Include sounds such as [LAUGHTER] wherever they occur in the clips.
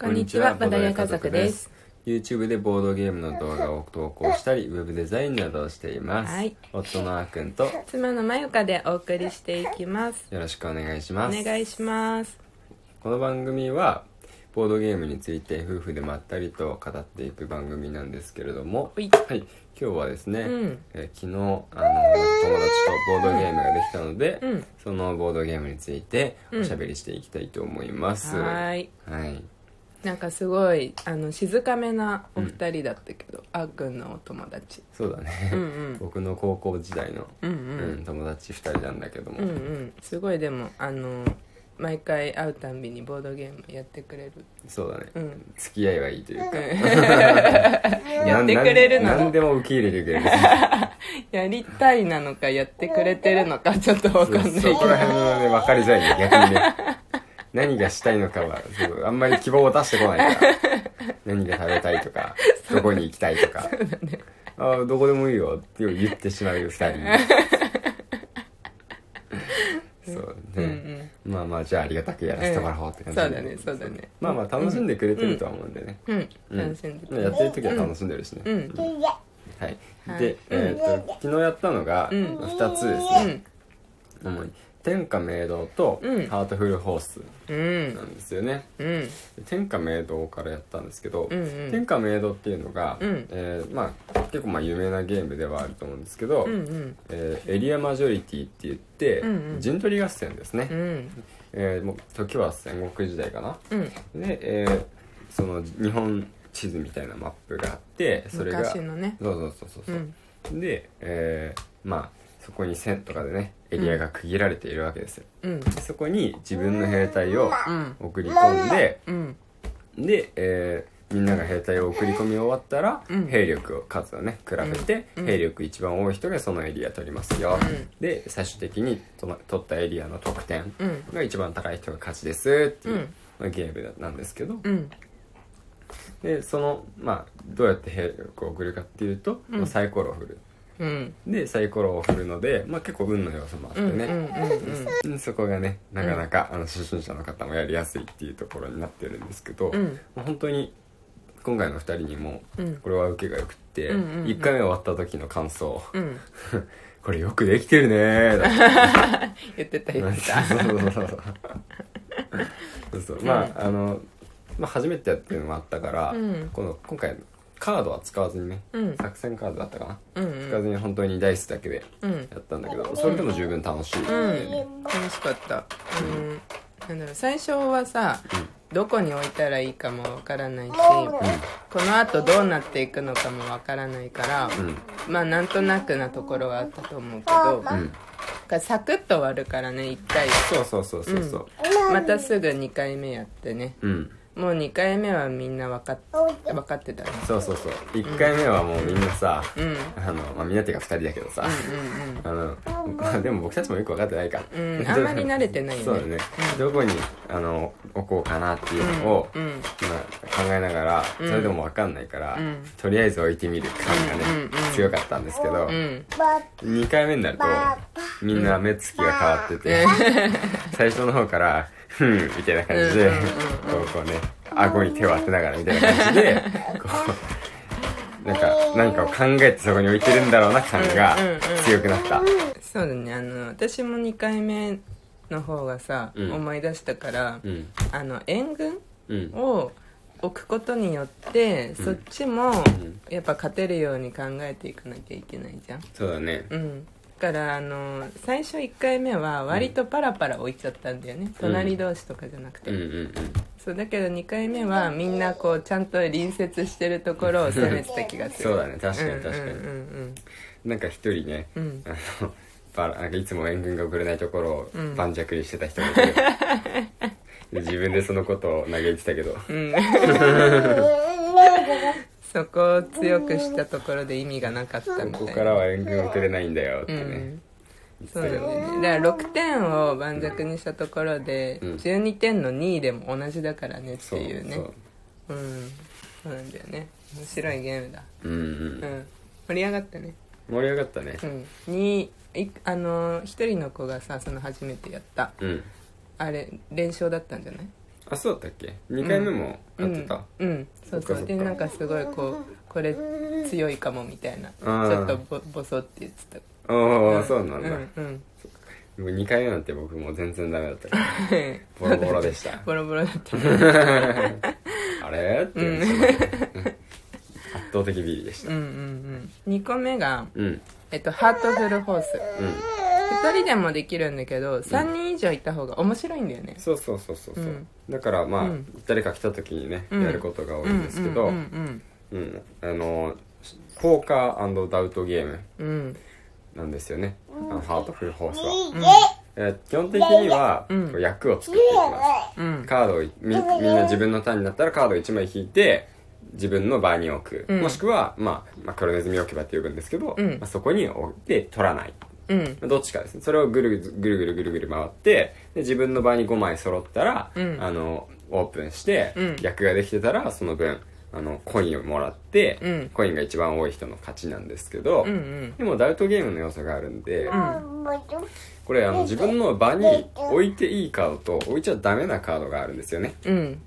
こんにちは、バダヤ家族です。YouTube でボードゲームの動画を投稿したり、ウェブデザインなどをしています。はい夫のあーくんとよ妻のまゆかでお送りしていきます。ろしくお願いしおます。願いします。この番組は、ボードゲームについて夫婦でまったりと語っていく番組なんですけれども、ほいはい、今日はですね、うんえー昨日あの友達とボードゲームができたので、うんそのボードゲームについておしゃべりしていきたいと思います。はーい。はいなんかすごいあの静かめなお二人だったけど、あーくんのお友達。そうだね、うんうん。僕の高校時代の、うんううんん友達2人なんだけども、うんうん。すごいでもあの毎回会うたんびにボードゲームやってくれる。そうだね、うん。付き合いはいいというか、[LAUGHS] やってくれるなの何でも受け入れてくれる。[LAUGHS] やりたいなのかやってくれてるのかちょっとわかんないけど。そこら辺はね分かりづらいね逆にね何がしたいのかはそうあんまり希望を出してこないから。[LAUGHS] 何が食べたいとかどこに行きたいとか、ああどこでもいいよって言ってしまう二人。[LAUGHS] そううんうね、ん。まあまあじゃあありがたくやらせてもらおうって感じ、そうだねそうだね。まあまあ楽しんでくれてるとは思うんでね、うん。うん。楽しんでやってる時は楽しんでるしね、うん。はい、はいで、えーっと昨日やったのがうん。2つですうね、ん。主に天下明堂とうんハートフルホースうんな。んですよね、うん。で天下明堂からやったんですけど、うんうん天下明堂っていうのが、うんえーまあ、結構まあ有名なゲームではあると思うんですけど、うんうん。えーエリアマジョリティって言って、うんうん陣取り合戦ですね、うん。えーもう時は戦国時代かなうん。で、えーその日本地図みたいなマップがあってそれが昔のね。そうそうそうそうそう、うん。で、えーまあそこに線とかでねエリアが区切られているわけですよ、うん。でそこに自分の兵隊をうん。送り込んでうん。で、えーみんなが兵隊を送り込み終わったら、うん。兵力を数をね比べて、うん。兵力一番多い人がそのエリア取りますよ、うん。で最終的にその取ったエリアの得点うん。が一番高い人が勝ちですっていう、うん。まあゲームなんですけど、うん。でそのまあどうやって兵力を送るかっていうと、サイコロを振るうん。でサイコロを振るので、まあ、結構運の要素もあってうん。うん。ね、うん。うんそこがねなかなか、あの初心者の方もやりやすいっていうところになってるんですけど、うんまあ本当に今回の2人にもうん。これは受けがよくって、うんうんうん1回目終わった時の感想うん。[LAUGHS]「これよくできてるねー」だって言ってた言ってた。そうそうそうそうそうそうまああの、まあ、初めてやってるのもあったから、うんこの今回カードは使わずにね、うん。作戦カードだったかな、うんうん。使わずに本当にダイスだけでうん。やったんだけどそれでも十分楽しい、うん。楽しかった。うん。なんだろう、最初はさ、どこに置いたらいいかもわからないし、この後どうなっていくのかもわからないから、うん。まあなんとなくなところはあったと思うけど、うん。がサクッと終わるからね1回。そうそうそうそうそう。またすぐ2回目やってね。うん、もう2回目はみんな分かっ分かってたね。そうそうそう。1回目はもうみんなさ、うん。あの、まあ、みんなっていうか2人だけどさ、あのまあでも僕たちもよく分かってないか、うん。あんまり慣れてないよね。そうだね、どこにあの置こうかなっていうのを、うんうん。まあ、考えながらそれでも分かんないから、ん。とりあえず置いてみる感がね、うんうん強かったんですけど、うん。2回目になるとみんな目つきが変わってて、最初の方から「ふん」みたいな感じで、うんうんうんこうこうね顎に手を当てながらみたいな感じで [LAUGHS] こうなんか何かを考えてそこに置いてるんだろうな感がうんうんうん強くなった、そうだね。あの私も2回目の方がさ、うん。思い出したから、うん。あの援軍うん。を置くことによって、そっちもやっぱ勝てるように考えていかなきゃいけないじゃん。そうだね。うん。だからあの最初1回目は割とパラパラ置いちゃったんだよね、隣同士とかじゃなくて、うんうんうん。そうだけど2回目はみんなこうちゃんと隣接してるところを攻めてた気がする。そうだね。確かに確かにうんうん。なんか一人ね、うん。うんあのバラなんかいつも援軍が送れないところをうん。盤石にしてた人がいて、で [LAUGHS] 自分でそのことを嘆いてたけど。うん [LAUGHS] そこを強くしたところで意味がなかったみたいな。ここからは援軍送れないんだよってね、うん。そうだよね。だから6点を盤石にしたところで、うん。12点の2位でも同じだからねっていうね。そうう。ん。そうなんだよね。面白いゲームだ。うんうん。うん。盛り上がったね。盛り上がったね。うん。にいあの一人の子がさその初めてやった。うん。あれ連勝だったんじゃない？ああそうだったっけ？2回目も買ってた、うん、うん、そうそう。でなんかすごいこうこれ強いかもみたいな。ちょっとボボソって言ってた。ああそうなんだ、うんうん。もう2回目なんて僕もう全然ダメだったから [LAUGHS] ボロボロでした。[LAUGHS] ボロボロだった。[LAUGHS] あれ？って言うん。圧倒的ビリでした。うんうんうん。2個目がうん。うんえっとハートフルホース2人でもできるんだけど3人以上いた方が面白いんだよね。そうそうそうそうそう、うん。だからまあ、うん。誰か来た時にね、うん。やることが多いんですけど、あのポーカーダウトゲームなんですよね、あのハートフルホースは、えー基本的には、役を作っていきます。うん。カードをみみんな自分のターンになったらカードを1枚引いて自分の場に置く、うん。もしくは、まあ、まあ黒ネズミ置き場って呼ぶんですけど、うん。まあ、そこに置いて取らないうん。どっちかですね。それをぐるぐるぐるぐるぐる回ってで自分の場に5枚揃ったら、うん。あのオープンして、うん。役ができてたらその分あのコインをもらって、うん。コインが一番多い人の勝ちなんですけど、うんうん。でもダウトゲームの要素があるんで、ん。これあの自分の場に置いていいカードと置いちゃダメなカードがあるんですよね。うん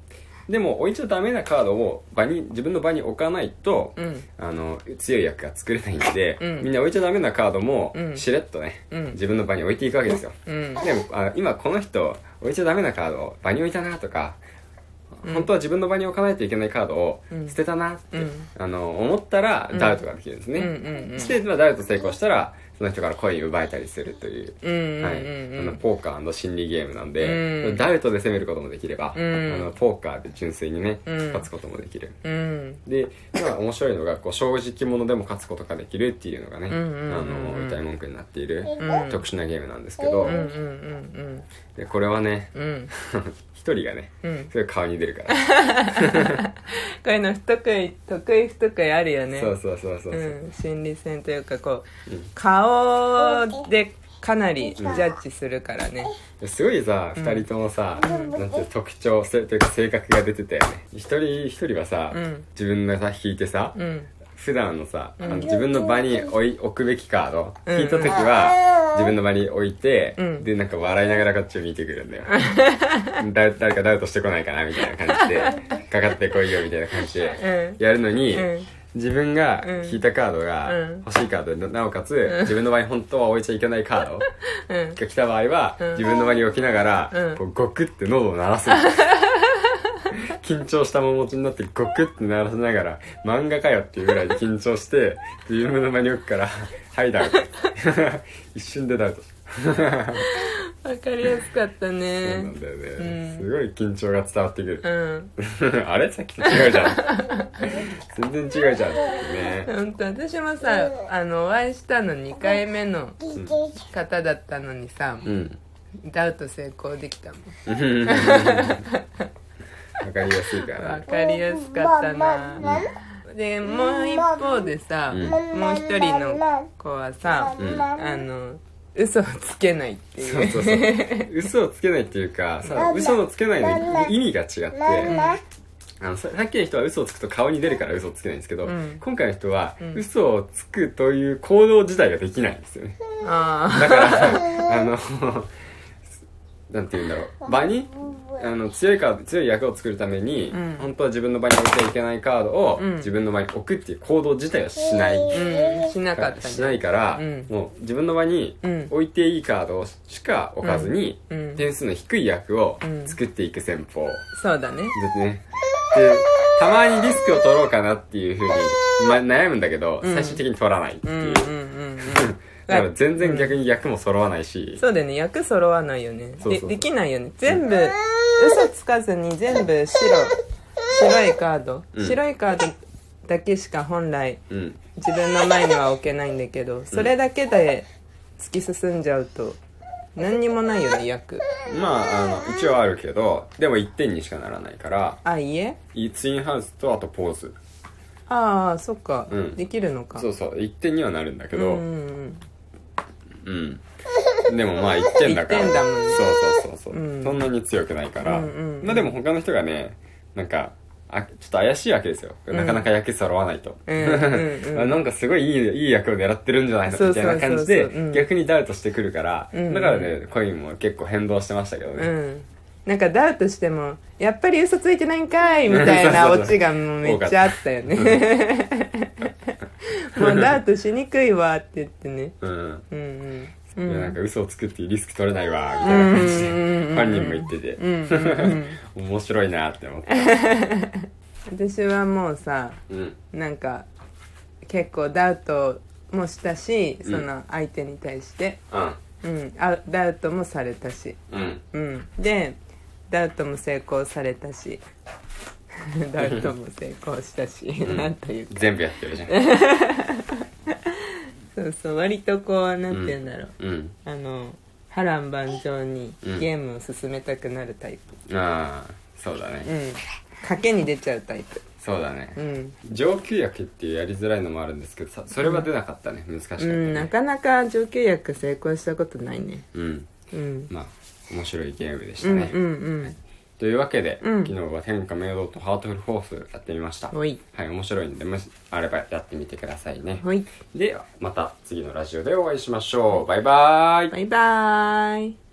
でも置いちゃダメなカードを場に自分の場に置かないと、うん。あの強い役が作れないんで、うん。みんな置いちゃダメなカードもうん。しれっとね、うん。自分の場に置いていくわけですよ、うん。でもあ今この人置いちゃダメなカードを場に置いたなとか、うん。本当は自分の場に置かないといけないカードをうん。捨てたなって、うん。あの思ったらダウトができるんですね、して、まあ、ダウト成功したらその人からコイン奪えたりするというはい、うんあのポーカー心理ゲームなんで、うん。ダウトで攻めることもできれば、うん。あのポーカーで純粋にね、うん。勝つこともできる。うん。で、まあ、面白いのがこう正直者でも勝つことができるっていうのがね、あの歌い文句になっている、うん。特殊なゲームなんですけど、でこれはね [LAUGHS] 一人がねうん。すごい顔に出るから、[LAUGHS] こういうの不得意得意不得意あるよね。そうそうそうそうそう、うん、心理戦というかこう、うん顔でかなりジャッジするからね、すごいさ、二人ともさ、なんていう特徴せというか性格が出てたよね。一人一人はさ、うん。自分がさ引いてさ、うん。普段のさ、あのうん自分の場に置い置くべきカード、うん。引いた時は自分の場に置いて、うん。でなんか笑いながらこっちを見てくるんだよ。[LAUGHS] だ誰かダウトしてこないかなみたいな感じでかかってこいよみたいな感じでうん。やるのに、うん自分が引いたカードがうん。欲しいカードでなおかつ、自分の場に本当は置いちゃいけないカード。うん。が来た場合は、うん。自分の場に置きながら、うん。こうゴクって喉を鳴らす。[LAUGHS] 緊張した面持ちになってゴクって鳴らしながら漫画かよっていうぐらい緊張して自分の場に置くから「はいダウト」[LAUGHS] 一瞬でダウトわかりやすかったそうなねんだよね、うん。すごい緊張が伝わってくる。う、ん。[LAUGHS] あれさっきと違うじゃん。全然違うじゃんってね。本当私もさあのお会いしたの2回目の方だったのにさ、うん。ダウト成功できたもん。[LAUGHS] わかりやすいからわねかりやすかったな。でもう一方でさ、うん。もう一人の子はさ、うん。あの嘘をつけないっていう。そうそうそう。嘘をつけないっていうかさ嘘をつけないの意味が違って、あのささっきの人は嘘をつくと顔に出るから嘘をつけないんですけど、うん。今回の人はん。嘘をつくという行動自体ができないんですよね。あだから [LAUGHS] あのなんて言うんだろう。場にあの強いカード強い役を作るために、うん。本当は自分の場に置いちゃいけないカードを、うん。自分の場に置くっていう行動自体はしない、あうんしなかったねしないから、うん。もう自分の場にうん。置いていいカードしか置かずに、うん。点数の低い役をうん。作っていく戦法。そうだね。ですね。で、たまにリスクを取ろうかなっていうふうに、ま、悩むんだけど、うん。最終的に取らないっていう。うんうんうんうんだから全然逆に役も揃わないし、そうだよね。役揃わないよね。でできないよね。全部嘘つかずに全部白白いカード、うん。白いカードだけしか本来うん。自分の前には置けないんだけどそれだけで突き進んじゃうと何にもないよね役。まあ、あの、一応あるけど、でも1点にしかならないから、あいいえ。いツインハウスとあとポーズ。ああそっか、うん。できるのか。そうそう、1点にはなるんだけど、うん。うん。でもまあ1点だから。一点だもんね。そうそうそうそう、うん。そんなに強くないから。うんうんうん。まあでも他の人がね、なんか、あちょっと怪しいわけですよ。なかなか役揃わないと。うんうんうん。あ [LAUGHS] なんかすごいいいいい役を狙ってるんじゃないのそうみたいな感じで逆にダウトしてくるから、うんうん。だからねコインも結構変動してましたけどね、うん。なんかダウトしてもやっぱり嘘ついてないんかいみたいなそうそうそう。オチがもうめっちゃあったよね。[LAUGHS] もうダウトしにくいわって言ってね。うん。うんうん。ういやなんんか嘘をつくっていうリスク取れないわみたいな感じでうん。うんうんうん本人も言ってて面白いなって思って。[LAUGHS] 私はもうさうん。なんか結構ダウトもしたしうん。その相手に対して、うん。うん、あダウトもされたし、うん。うん、でダウトも成功されたし。[LAUGHS] ダウトも成功したし、ん。なんというか。全部やってるじゃん [LAUGHS] そうそう割とこうなんて言うんだろう、うん。あの波乱万丈にうん。ゲームを進めたくなるタイプ。ああそうだうねん。賭けに出ちゃうタイプ。そうだね。うん、上級薬っていうやりづらいのもあるんですけどさそれは出なかったね難しかったうん、なねかなか上級役成功したことないね。うん。うん。まあ面白いゲームでしたね。うんうんうんというわけでうん。昨日は天下明堂とハートフルフォースやってみました。ほい。はい面白いんでもしあればやってみてくださいね。ほい。ではまた次のラジオでお会いしましょう。バイバーイ。バイバーイ